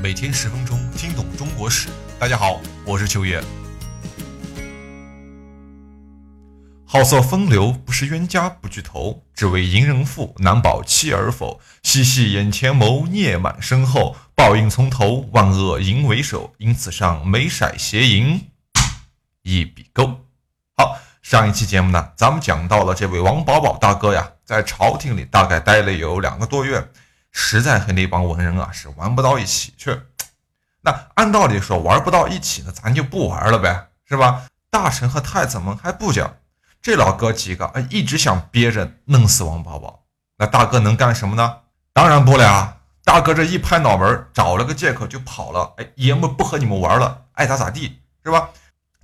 每天十分钟，听懂中国史。大家好，我是秋叶。好色风流，不识冤家不聚头。只为淫人妇，难保妻儿否？细细眼前谋，孽满身后。报应从头，万恶淫为首。因此上眉色邪淫一笔勾。好，上一期节目呢，咱们讲到了这位王保保大哥呀，在朝廷里大概待了有两个多月。实在和那帮文人啊是玩不到一起去，那按道理说玩不到一起呢，咱就不玩了呗，是吧？大臣和太子们还不讲，这老哥几个啊一直想憋着弄死王宝宝，那大哥能干什么呢？当然不了，大哥这一拍脑门，找了个借口就跑了。哎，爷们不和你们玩了，爱咋咋地，是吧？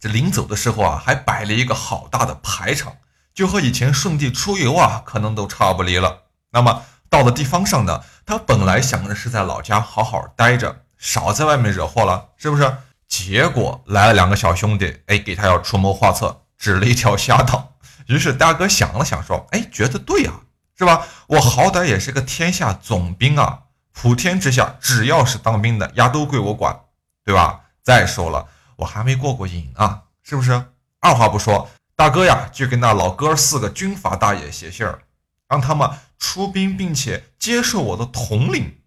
这临走的时候啊，还摆了一个好大的排场，就和以前顺帝出游啊，可能都差不离了。那么。到了地方上呢，他本来想着是在老家好好待着，少在外面惹祸了，是不是？结果来了两个小兄弟，哎，给他要出谋划策，指了一条瞎道。于是大哥想了想，说：“哎，觉得对呀，是吧？我好歹也是个天下总兵啊，普天之下只要是当兵的，丫都归我管，对吧？再说了，我还没过过瘾啊，是不是？二话不说，大哥呀，就跟那老哥四个军阀大爷写信儿。”让他们出兵，并且接受我的统领。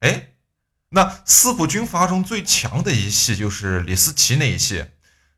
哎，那四部军阀中最强的一系就是李思齐那一系。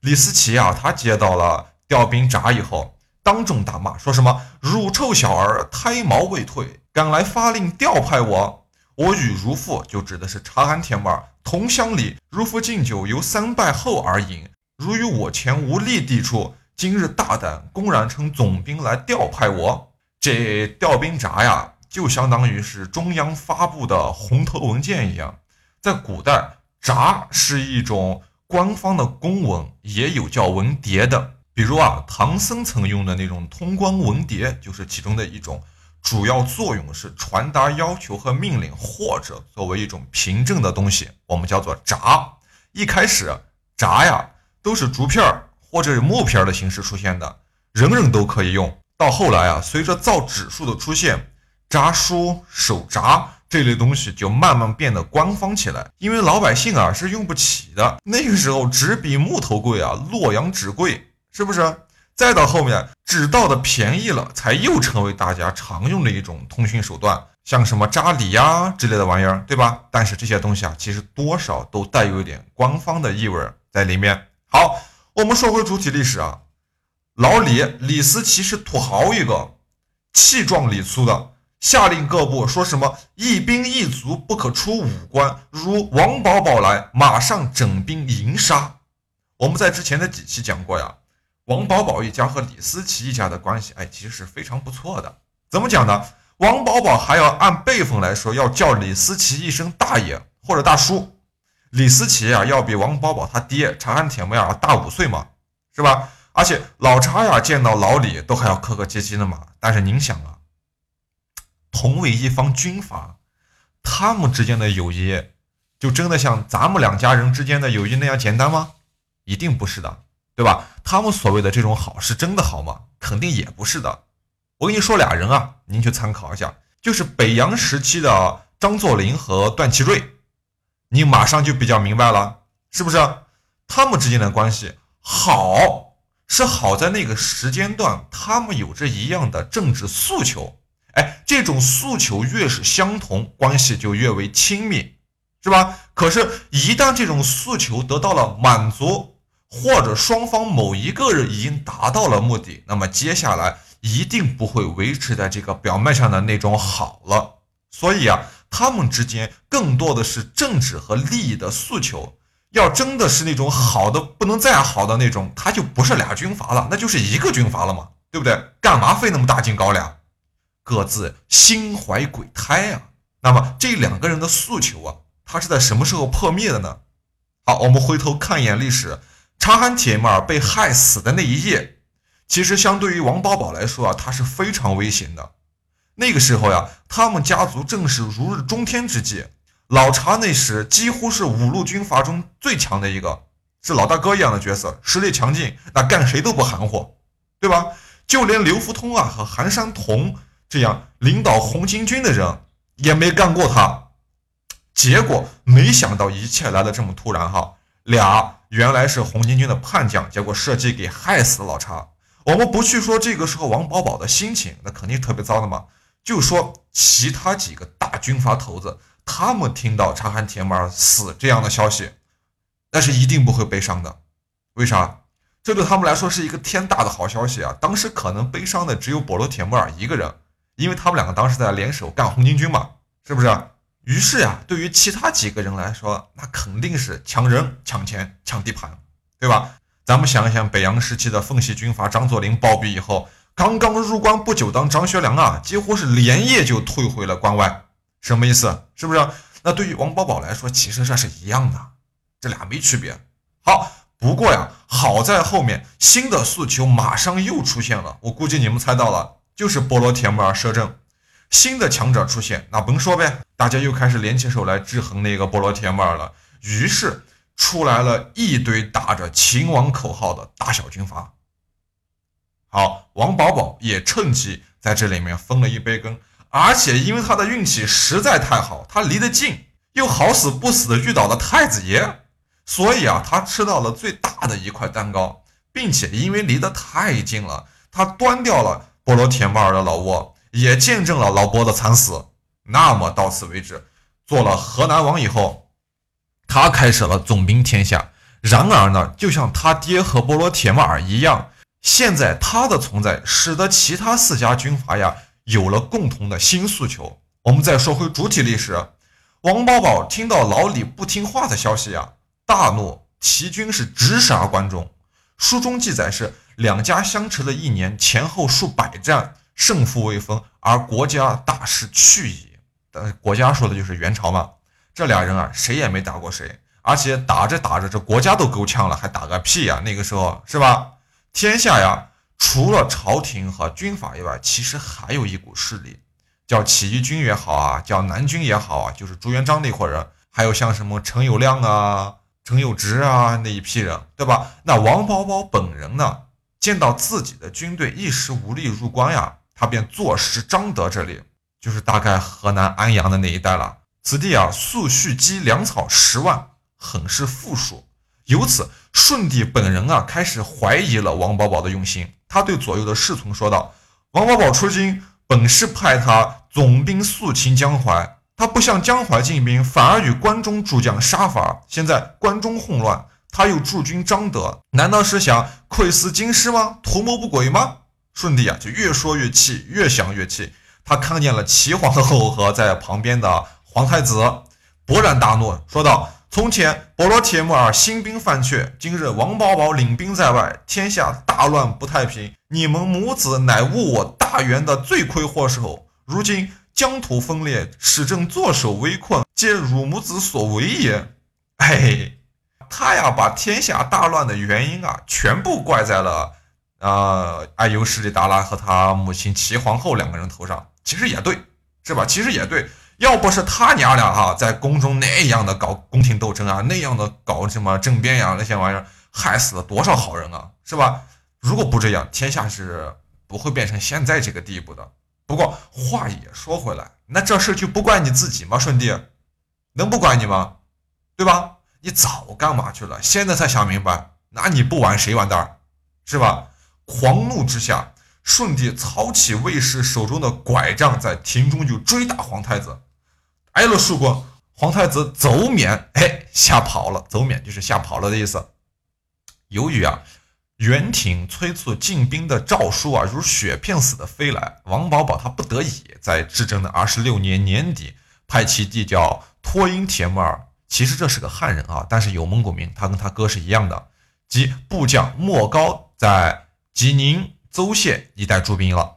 李思齐啊，他接到了调兵闸以后，当众大骂，说什么“乳臭小儿，胎毛未退，敢来发令调派我？我与如父，就指的是察罕铁木儿同乡里，如父敬酒由三拜后而饮。如与我前无力抵触，今日大胆公然称总兵来调派我。”这调兵闸呀，就相当于是中央发布的红头文件一样。在古代，闸是一种官方的公文，也有叫文牒的。比如啊，唐僧曾用的那种通关文牒，就是其中的一种。主要作用是传达要求和命令，或者作为一种凭证的东西，我们叫做闸。一开始，闸呀都是竹片儿或者是木片的形式出现的，人人都可以用。到后来啊，随着造纸术的出现，札书、手札这类东西就慢慢变得官方起来。因为老百姓啊是用不起的，那个时候纸比木头贵啊，洛阳纸贵，是不是？再到后面，纸到的便宜了，才又成为大家常用的一种通讯手段，像什么扎礼呀之类的玩意儿，对吧？但是这些东西啊，其实多少都带有一点官方的意味在里面。好，我们说回主体历史啊。老李李思齐是土豪一个，气壮力粗的，下令各部说什么一兵一卒不可出五关，如王宝宝来，马上整兵迎杀。我们在之前的几期讲过呀，王宝宝一家和李思齐一家的关系，哎，其实是非常不错的。怎么讲呢？王宝宝还要按辈分来说，要叫李思齐一声大爷或者大叔。李思齐啊，要比王宝宝他爹查安铁木儿大五岁嘛，是吧？而且老查呀，见到老李都还要客客气气的嘛。但是您想啊，同为一方军阀，他们之间的友谊，就真的像咱们两家人之间的友谊那样简单吗？一定不是的，对吧？他们所谓的这种好，是真的好吗？肯定也不是的。我跟你说俩人啊，您去参考一下，就是北洋时期的张作霖和段祺瑞，你马上就比较明白了，是不是？他们之间的关系好。是好在那个时间段，他们有着一样的政治诉求，哎，这种诉求越是相同，关系就越为亲密，是吧？可是，一旦这种诉求得到了满足，或者双方某一个人已经达到了目的，那么接下来一定不会维持在这个表面上的那种好了。所以啊，他们之间更多的是政治和利益的诉求。要真的是那种好的不能再好的那种，他就不是俩军阀了，那就是一个军阀了嘛，对不对？干嘛费那么大劲搞俩？各自心怀鬼胎啊！那么这两个人的诉求啊，他是在什么时候破灭的呢？好，我们回头看一眼历史，察罕铁木儿被害死的那一夜，其实相对于王保保来说啊，他是非常危险的。那个时候呀，他们家族正是如日中天之际。老查那时几乎是五路军阀中最强的一个，是老大哥一样的角色，实力强劲，那干谁都不含糊，对吧？就连刘福通啊和韩山童这样领导红巾军的人也没干过他。结果没想到一切来的这么突然哈，俩原来是红巾军的叛将，结果设计给害死了老查。我们不去说这个时候王保保的心情，那肯定特别糟的嘛。就说其他几个大军阀头子，他们听到察罕铁木儿死这样的消息，那是一定不会悲伤的。为啥？这对他们来说是一个天大的好消息啊！当时可能悲伤的只有波罗铁木儿一个人，因为他们两个当时在联手干红巾军嘛，是不是？于是呀，对于其他几个人来说，那肯定是抢人、抢钱、抢地盘，对吧？咱们想一想，北洋时期的奉系军阀张作霖暴毙以后，刚刚入关不久，当张学良啊，几乎是连夜就退回了关外，什么意思？是不是？那对于王保保来说，其实这是一样的，这俩没区别。好，不过呀，好在后面新的诉求马上又出现了，我估计你们猜到了，就是波罗铁木儿摄政。新的强者出现，那甭说呗，大家又开始联起手来制衡那个波罗铁木儿了。于是出来了一堆打着秦王口号的大小军阀。好，王保保也趁机在这里面分了一杯羹，而且因为他的运气实在太好，他离得近，又好死不死的遇到了太子爷，所以啊，他吃到了最大的一块蛋糕，并且因为离得太近了，他端掉了波罗铁木儿的老窝。也见证了老波的惨死。那么到此为止，做了河南王以后，他开始了总兵天下。然而呢，就像他爹和波罗铁木儿一样，现在他的存在使得其他四家军阀呀有了共同的新诉求。我们再说回主体历史，王保保听到老李不听话的消息啊，大怒，齐军是直杀关中。书中记载是两家相持了一年，前后数百战。胜负未分，而国家大势去矣。但国家说的就是元朝嘛。这俩人啊，谁也没打过谁，而且打着打着，这国家都够呛了，还打个屁呀？那个时候是吧？天下呀，除了朝廷和军阀以外，其实还有一股势力，叫起义军也好啊，叫南军也好啊，就是朱元璋那伙人，还有像什么陈友谅啊、陈友直啊那一批人，对吧？那王保保本人呢，见到自己的军队一时无力入关呀。他便坐实张德这里，就是大概河南安阳的那一带了。此地啊，粟蓄积粮草十万，很是富庶。由此，顺帝本人啊，开始怀疑了王保保的用心。他对左右的侍从说道：“王保保出京，本是派他总兵肃清江淮，他不向江淮进兵，反而与关中诸将杀伐。现在关中混乱，他又驻军张德，难道是想窥伺京师吗？图谋不轨吗？”顺帝啊，就越说越气，越想越气。他看见了齐皇后和在旁边的皇太子，勃然大怒，说道：“从前波罗铁木儿兴兵犯阙，今日王保保领兵在外，天下大乱不太平。你们母子乃误我大元的罪魁祸首。如今疆土分裂，使朕坐守危困，皆汝母子所为也。”哎，他呀，把天下大乱的原因啊，全部怪在了。啊，爱尤势力达拉和他母亲齐皇后两个人头上，其实也对，是吧？其实也对，要不是他娘俩哈在宫中那样的搞宫廷斗争啊，那样的搞什么政变呀，那些玩意儿，害死了多少好人啊，是吧？如果不这样，天下是不会变成现在这个地步的。不过话也说回来，那这事就不怪你自己吗，顺帝？能不管你吗？对吧？你早干嘛去了？现在才想明白，那你不玩谁完蛋？是吧？狂怒之下，顺帝操起卫士手中的拐杖，在庭中就追打皇太子，挨了数棍，皇太子走免，哎，吓跑了。走免就是吓跑了的意思。由于啊，元廷催促进兵的诏书啊，如雪片似的飞来，王保保他不得已在至正的二十六年年底，派其弟叫托英铁木儿，其实这是个汉人啊，但是有蒙古名，他跟他哥是一样的，及部将莫高在。济宁、邹县一带驻兵了。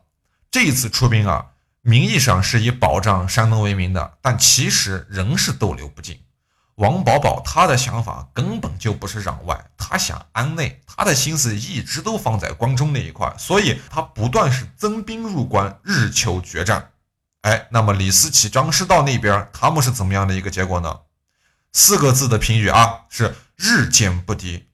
这一次出兵啊，名义上是以保障山东为名的，但其实仍是逗留不尽。王保保他的想法根本就不是攘外，他想安内，他的心思一直都放在关中那一块，所以他不断是增兵入关，日求决战。哎，那么李思齐、张师道那边他们是怎么样的一个结果呢？四个字的评语啊，是日渐不敌。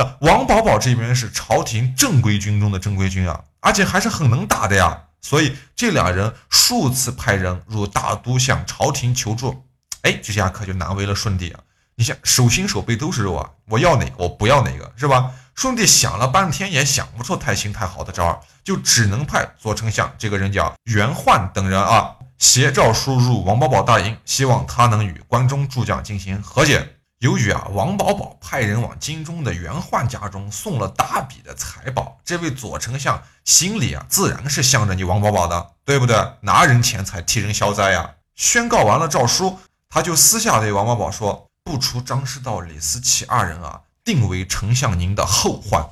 那王保保这边是朝廷正规军中的正规军啊，而且还是很能打的呀，所以这两人数次派人入大都向朝廷求助，哎，这下可就难为了顺帝啊！你想手心手背都是肉啊，我要哪个我不要哪个，是吧？顺帝想了半天也想不出太新太好的招儿，就只能派左丞相这个人叫袁焕等人啊，携诏书入王保保大营，希望他能与关中诸将进行和解。由于啊，王保保派人往京中的袁焕家中送了大笔的财宝，这位左丞相心里啊，自然是向着你王保保的，对不对？拿人钱财替人消灾呀！宣告完了诏书，他就私下对王保保说：“不出张师道、李思齐二人啊，定为丞相您的后患。”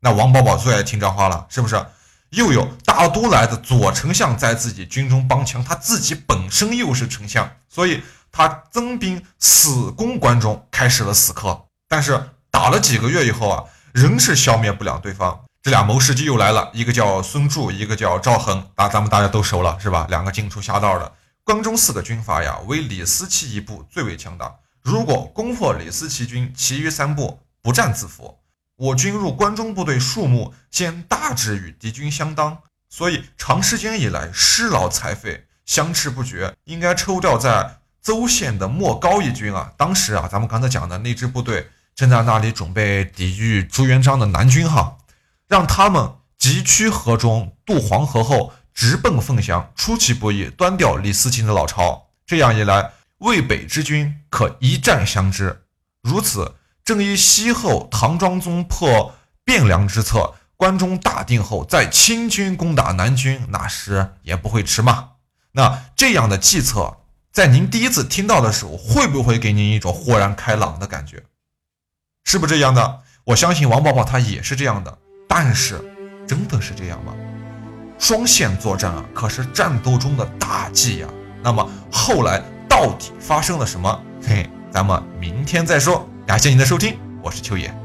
那王保保最爱听这话了，是不是？又有大都来的左丞相在自己军中帮腔，他自己本身又是丞相，所以。他增兵死攻关中，开始了死磕。但是打了几个月以后啊，仍是消灭不了对方。这俩谋士就又来了，一个叫孙柱，一个叫赵恒，大咱们大家都熟了，是吧？两个进出侠道的。关中四个军阀呀，为李思齐一部最为强大。如果攻破李思齐军其余三部，不战自服，我军入关中部队数目先大致与敌军相当。所以长时间以来失劳财费，相持不绝，应该抽调在。邹县的莫高一军啊，当时啊，咱们刚才讲的那支部队正在那里准备抵御朱元璋的南军哈，让他们急趋河中渡黄河后，直奔凤翔，出其不意端掉李思勤的老巢。这样一来，渭北之军可一战相知。如此，正依西后唐庄宗破汴梁之策，关中大定后再清军攻打南军，那时也不会迟嘛。那这样的计策。在您第一次听到的时候，会不会给您一种豁然开朗的感觉？是不是这样的？我相信王宝宝他也是这样的。但是，真的是这样吗？双线作战啊，可是战斗中的大忌呀。那么后来到底发生了什么？嘿，咱们明天再说。感谢您的收听，我是秋野。